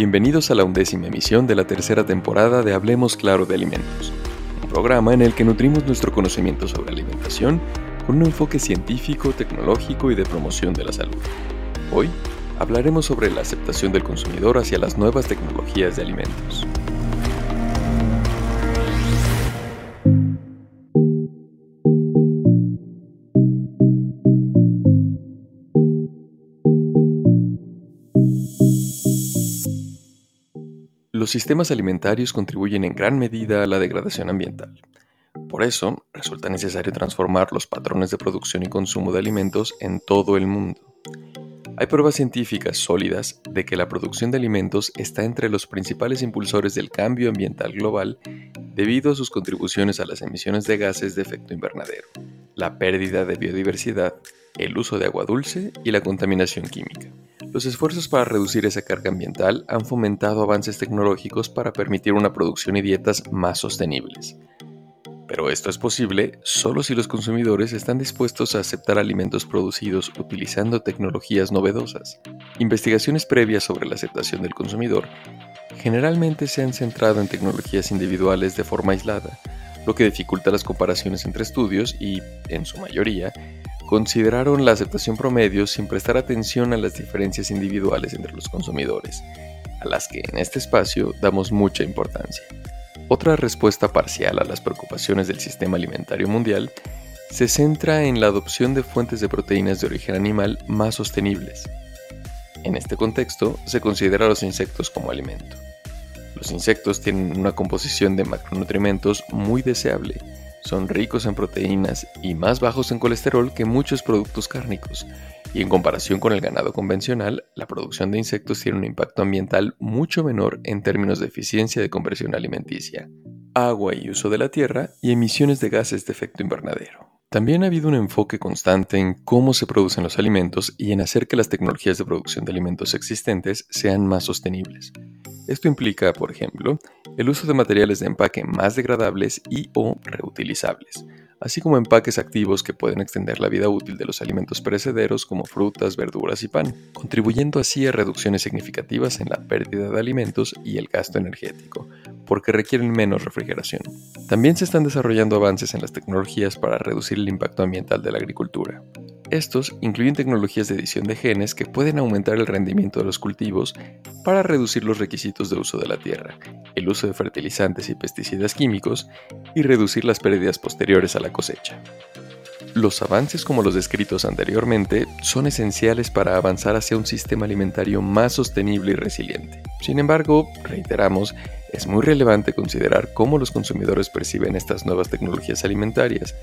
Bienvenidos a la undécima emisión de la tercera temporada de Hablemos Claro de Alimentos, un programa en el que nutrimos nuestro conocimiento sobre alimentación con un enfoque científico, tecnológico y de promoción de la salud. Hoy hablaremos sobre la aceptación del consumidor hacia las nuevas tecnologías de alimentos. Los sistemas alimentarios contribuyen en gran medida a la degradación ambiental. Por eso, resulta necesario transformar los patrones de producción y consumo de alimentos en todo el mundo. Hay pruebas científicas sólidas de que la producción de alimentos está entre los principales impulsores del cambio ambiental global debido a sus contribuciones a las emisiones de gases de efecto invernadero, la pérdida de biodiversidad, el uso de agua dulce y la contaminación química. Los esfuerzos para reducir esa carga ambiental han fomentado avances tecnológicos para permitir una producción y dietas más sostenibles. Pero esto es posible solo si los consumidores están dispuestos a aceptar alimentos producidos utilizando tecnologías novedosas. Investigaciones previas sobre la aceptación del consumidor generalmente se han centrado en tecnologías individuales de forma aislada, lo que dificulta las comparaciones entre estudios y, en su mayoría, consideraron la aceptación promedio sin prestar atención a las diferencias individuales entre los consumidores, a las que en este espacio damos mucha importancia. Otra respuesta parcial a las preocupaciones del sistema alimentario mundial se centra en la adopción de fuentes de proteínas de origen animal más sostenibles. En este contexto, se considera a los insectos como alimento. Los insectos tienen una composición de macronutrientes muy deseable son ricos en proteínas y más bajos en colesterol que muchos productos cárnicos, y en comparación con el ganado convencional, la producción de insectos tiene un impacto ambiental mucho menor en términos de eficiencia de conversión alimenticia, agua y uso de la tierra y emisiones de gases de efecto invernadero. También ha habido un enfoque constante en cómo se producen los alimentos y en hacer que las tecnologías de producción de alimentos existentes sean más sostenibles. Esto implica, por ejemplo, el uso de materiales de empaque más degradables y o reutilizables, así como empaques activos que pueden extender la vida útil de los alimentos perecederos como frutas, verduras y pan, contribuyendo así a reducciones significativas en la pérdida de alimentos y el gasto energético, porque requieren menos refrigeración. También se están desarrollando avances en las tecnologías para reducir el impacto ambiental de la agricultura. Estos incluyen tecnologías de edición de genes que pueden aumentar el rendimiento de los cultivos para reducir los requisitos de uso de la tierra, el uso de fertilizantes y pesticidas químicos y reducir las pérdidas posteriores a la cosecha. Los avances como los descritos anteriormente son esenciales para avanzar hacia un sistema alimentario más sostenible y resiliente. Sin embargo, reiteramos, es muy relevante considerar cómo los consumidores perciben estas nuevas tecnologías alimentarias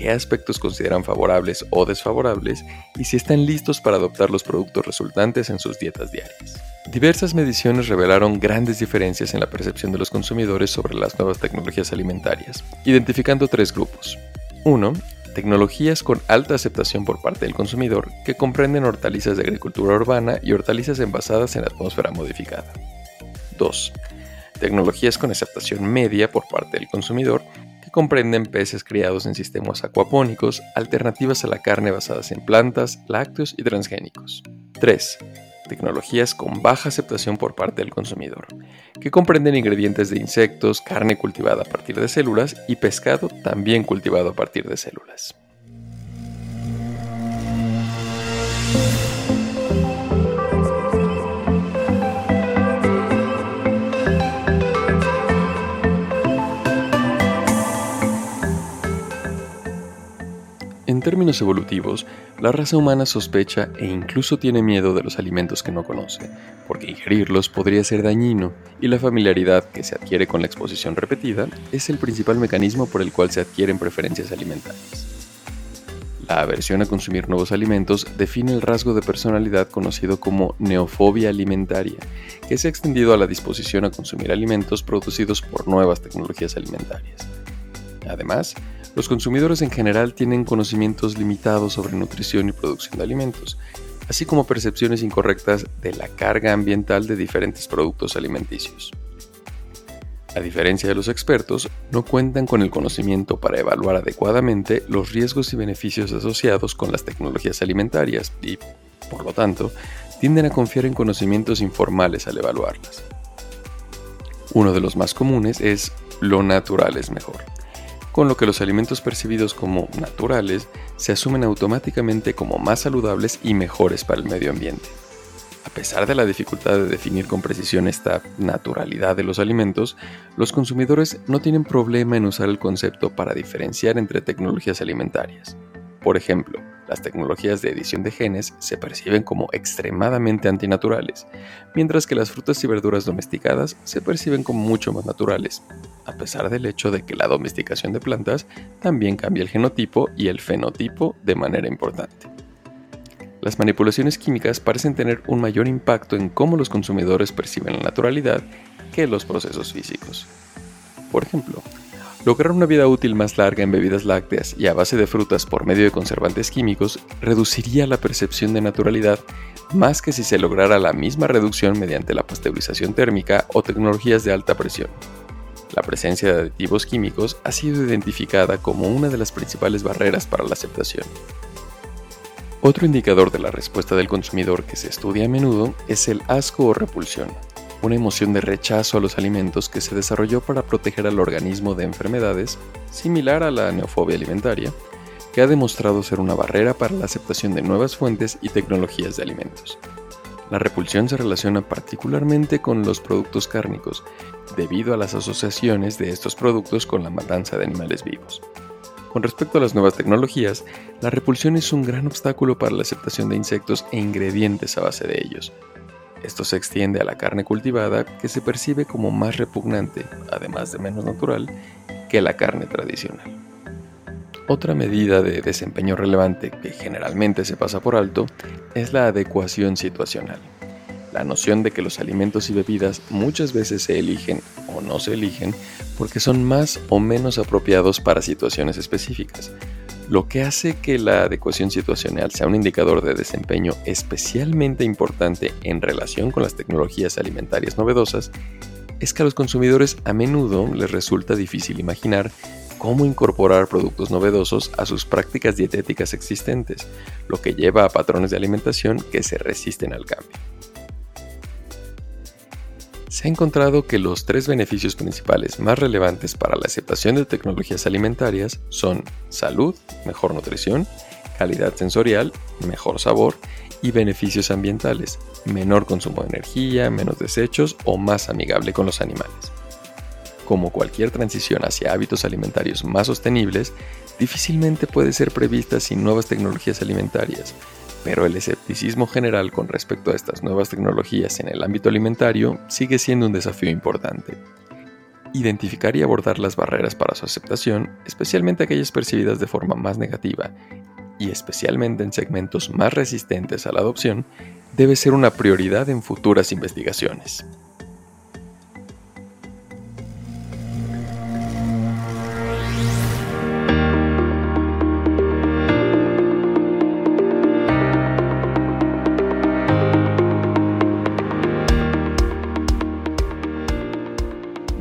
qué aspectos consideran favorables o desfavorables y si están listos para adoptar los productos resultantes en sus dietas diarias. Diversas mediciones revelaron grandes diferencias en la percepción de los consumidores sobre las nuevas tecnologías alimentarias, identificando tres grupos. 1. Tecnologías con alta aceptación por parte del consumidor, que comprenden hortalizas de agricultura urbana y hortalizas envasadas en atmósfera modificada. 2. Tecnologías con aceptación media por parte del consumidor, comprenden peces criados en sistemas acuapónicos, alternativas a la carne basadas en plantas, lácteos y transgénicos. 3. Tecnologías con baja aceptación por parte del consumidor, que comprenden ingredientes de insectos, carne cultivada a partir de células y pescado también cultivado a partir de células. En términos evolutivos, la raza humana sospecha e incluso tiene miedo de los alimentos que no conoce, porque ingerirlos podría ser dañino, y la familiaridad que se adquiere con la exposición repetida es el principal mecanismo por el cual se adquieren preferencias alimentarias. La aversión a consumir nuevos alimentos define el rasgo de personalidad conocido como neofobia alimentaria, que se ha extendido a la disposición a consumir alimentos producidos por nuevas tecnologías alimentarias. Además, los consumidores en general tienen conocimientos limitados sobre nutrición y producción de alimentos, así como percepciones incorrectas de la carga ambiental de diferentes productos alimenticios. A diferencia de los expertos, no cuentan con el conocimiento para evaluar adecuadamente los riesgos y beneficios asociados con las tecnologías alimentarias y, por lo tanto, tienden a confiar en conocimientos informales al evaluarlas. Uno de los más comunes es lo natural es mejor, con lo que los alimentos percibidos como naturales se asumen automáticamente como más saludables y mejores para el medio ambiente. A pesar de la dificultad de definir con precisión esta naturalidad de los alimentos, los consumidores no tienen problema en usar el concepto para diferenciar entre tecnologías alimentarias. Por ejemplo, las tecnologías de edición de genes se perciben como extremadamente antinaturales, mientras que las frutas y verduras domesticadas se perciben como mucho más naturales, a pesar del hecho de que la domesticación de plantas también cambia el genotipo y el fenotipo de manera importante. Las manipulaciones químicas parecen tener un mayor impacto en cómo los consumidores perciben la naturalidad que los procesos físicos. Por ejemplo, lograr una vida útil más larga en bebidas lácteas y a base de frutas por medio de conservantes químicos reduciría la percepción de naturalidad más que si se lograra la misma reducción mediante la pasteurización térmica o tecnologías de alta presión. La presencia de aditivos químicos ha sido identificada como una de las principales barreras para la aceptación. Otro indicador de la respuesta del consumidor que se estudia a menudo es el asco o repulsión, una emoción de rechazo a los alimentos que se desarrolló para proteger al organismo de enfermedades, similar a la neofobia alimentaria, que ha demostrado ser una barrera para la aceptación de nuevas fuentes y tecnologías de alimentos. La repulsión se relaciona particularmente con los productos cárnicos, debido a las asociaciones de estos productos con la matanza de animales vivos. Con respecto a las nuevas tecnologías, la repulsión es un gran obstáculo para la aceptación de insectos e ingredientes a base de ellos. Esto se extiende a la carne cultivada, que se percibe como más repugnante, además de menos natural, que la carne tradicional. Otra medida de desempeño relevante que generalmente se pasa por alto es la adecuación situacional la noción de que los alimentos y bebidas muchas veces se eligen o no se eligen porque son más o menos apropiados para situaciones específicas, lo que hace que la adecuación situacional sea un indicador de desempeño especialmente importante en relación con las tecnologías alimentarias novedosas, es que a los consumidores a menudo les resulta difícil imaginar cómo incorporar productos novedosos a sus prácticas dietéticas existentes, lo que lleva a patrones de alimentación que se resisten al cambio se ha encontrado que los tres beneficios principales más relevantes para la aceptación de tecnologías alimentarias son salud, mejor nutrición, calidad sensorial, mejor sabor y beneficios ambientales, menor consumo de energía, menos desechos o más amigable con los animales. Como cualquier transición hacia hábitos alimentarios más sostenibles, difícilmente puede ser prevista sin nuevas tecnologías alimentarias, pero el escepticismo general con respecto a estas nuevas tecnologías en el ámbito alimentario sigue siendo un desafío importante. Identificar y abordar las barreras para su aceptación, especialmente aquellas percibidas de forma más negativa, y especialmente en segmentos más resistentes a la adopción, debe ser una prioridad en futuras investigaciones.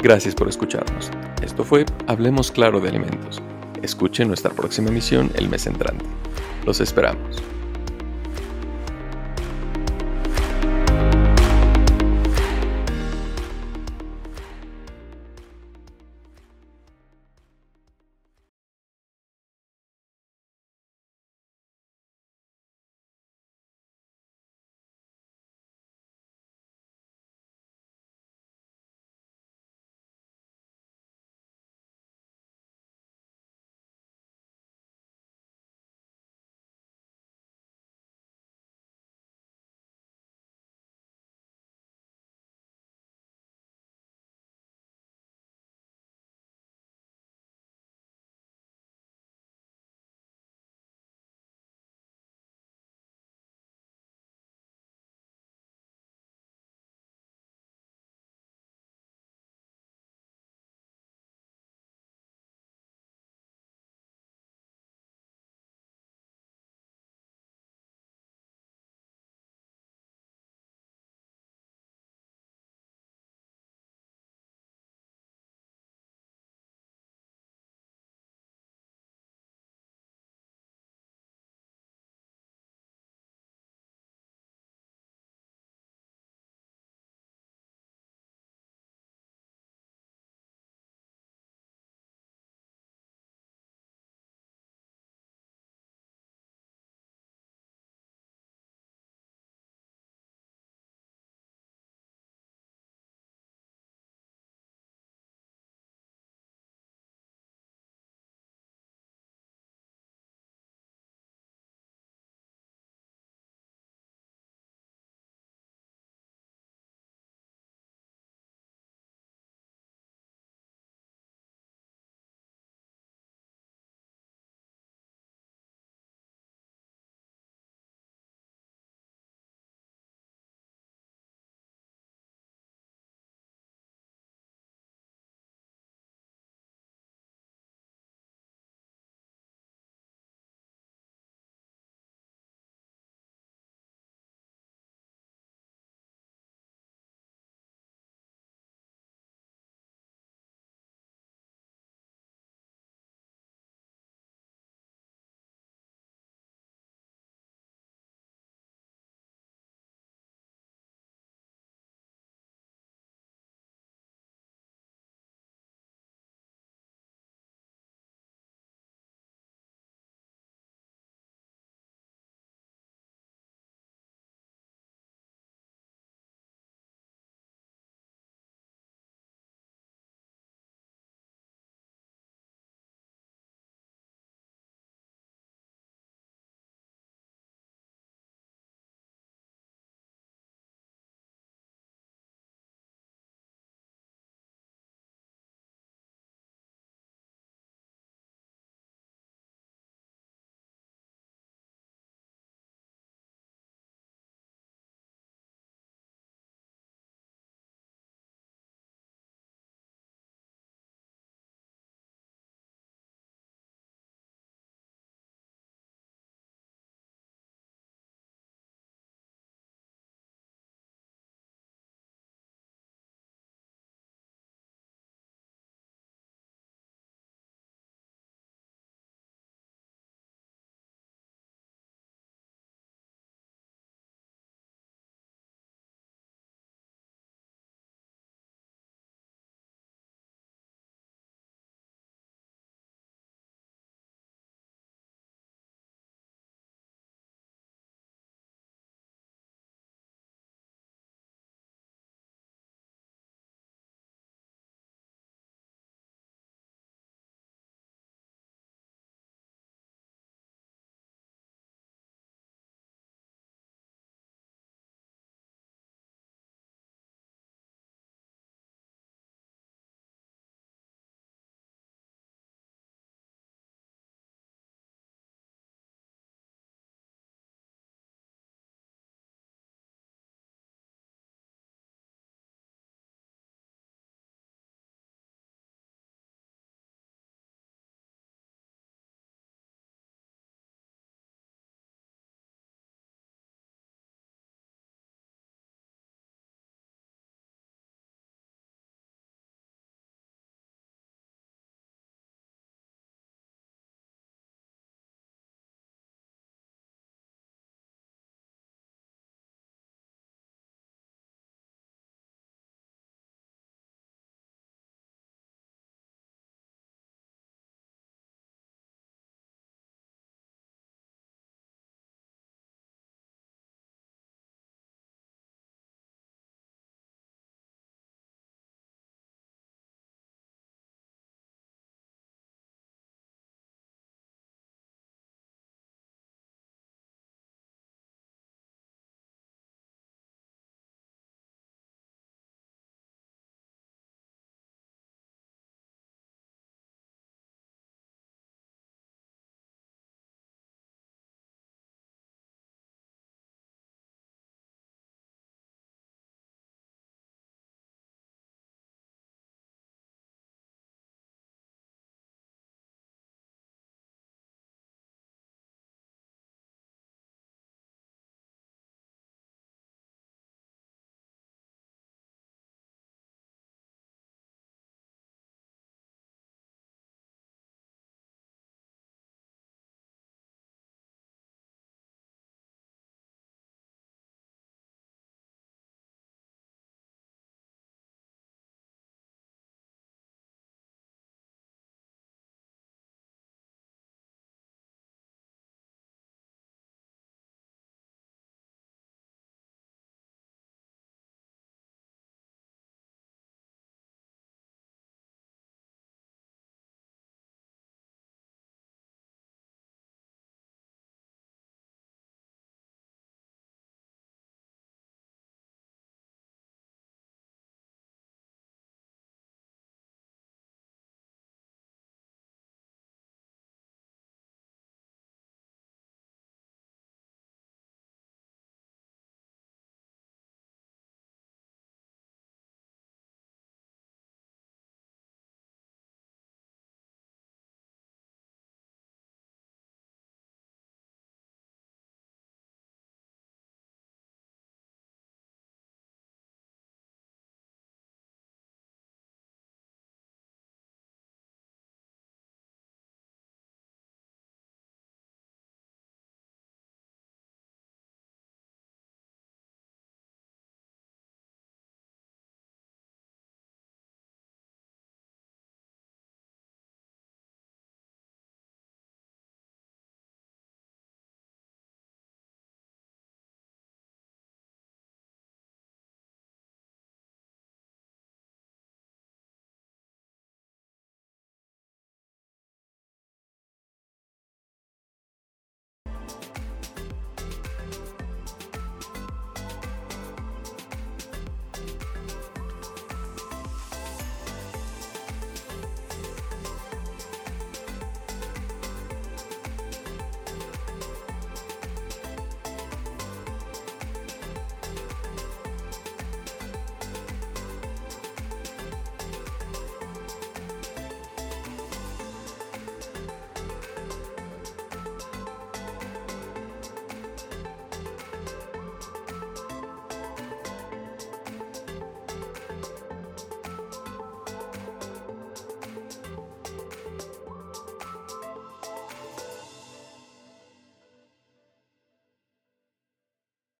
Gracias por escucharnos. Esto fue Hablemos Claro de Alimentos. Escuchen nuestra próxima emisión el mes entrante. Los esperamos.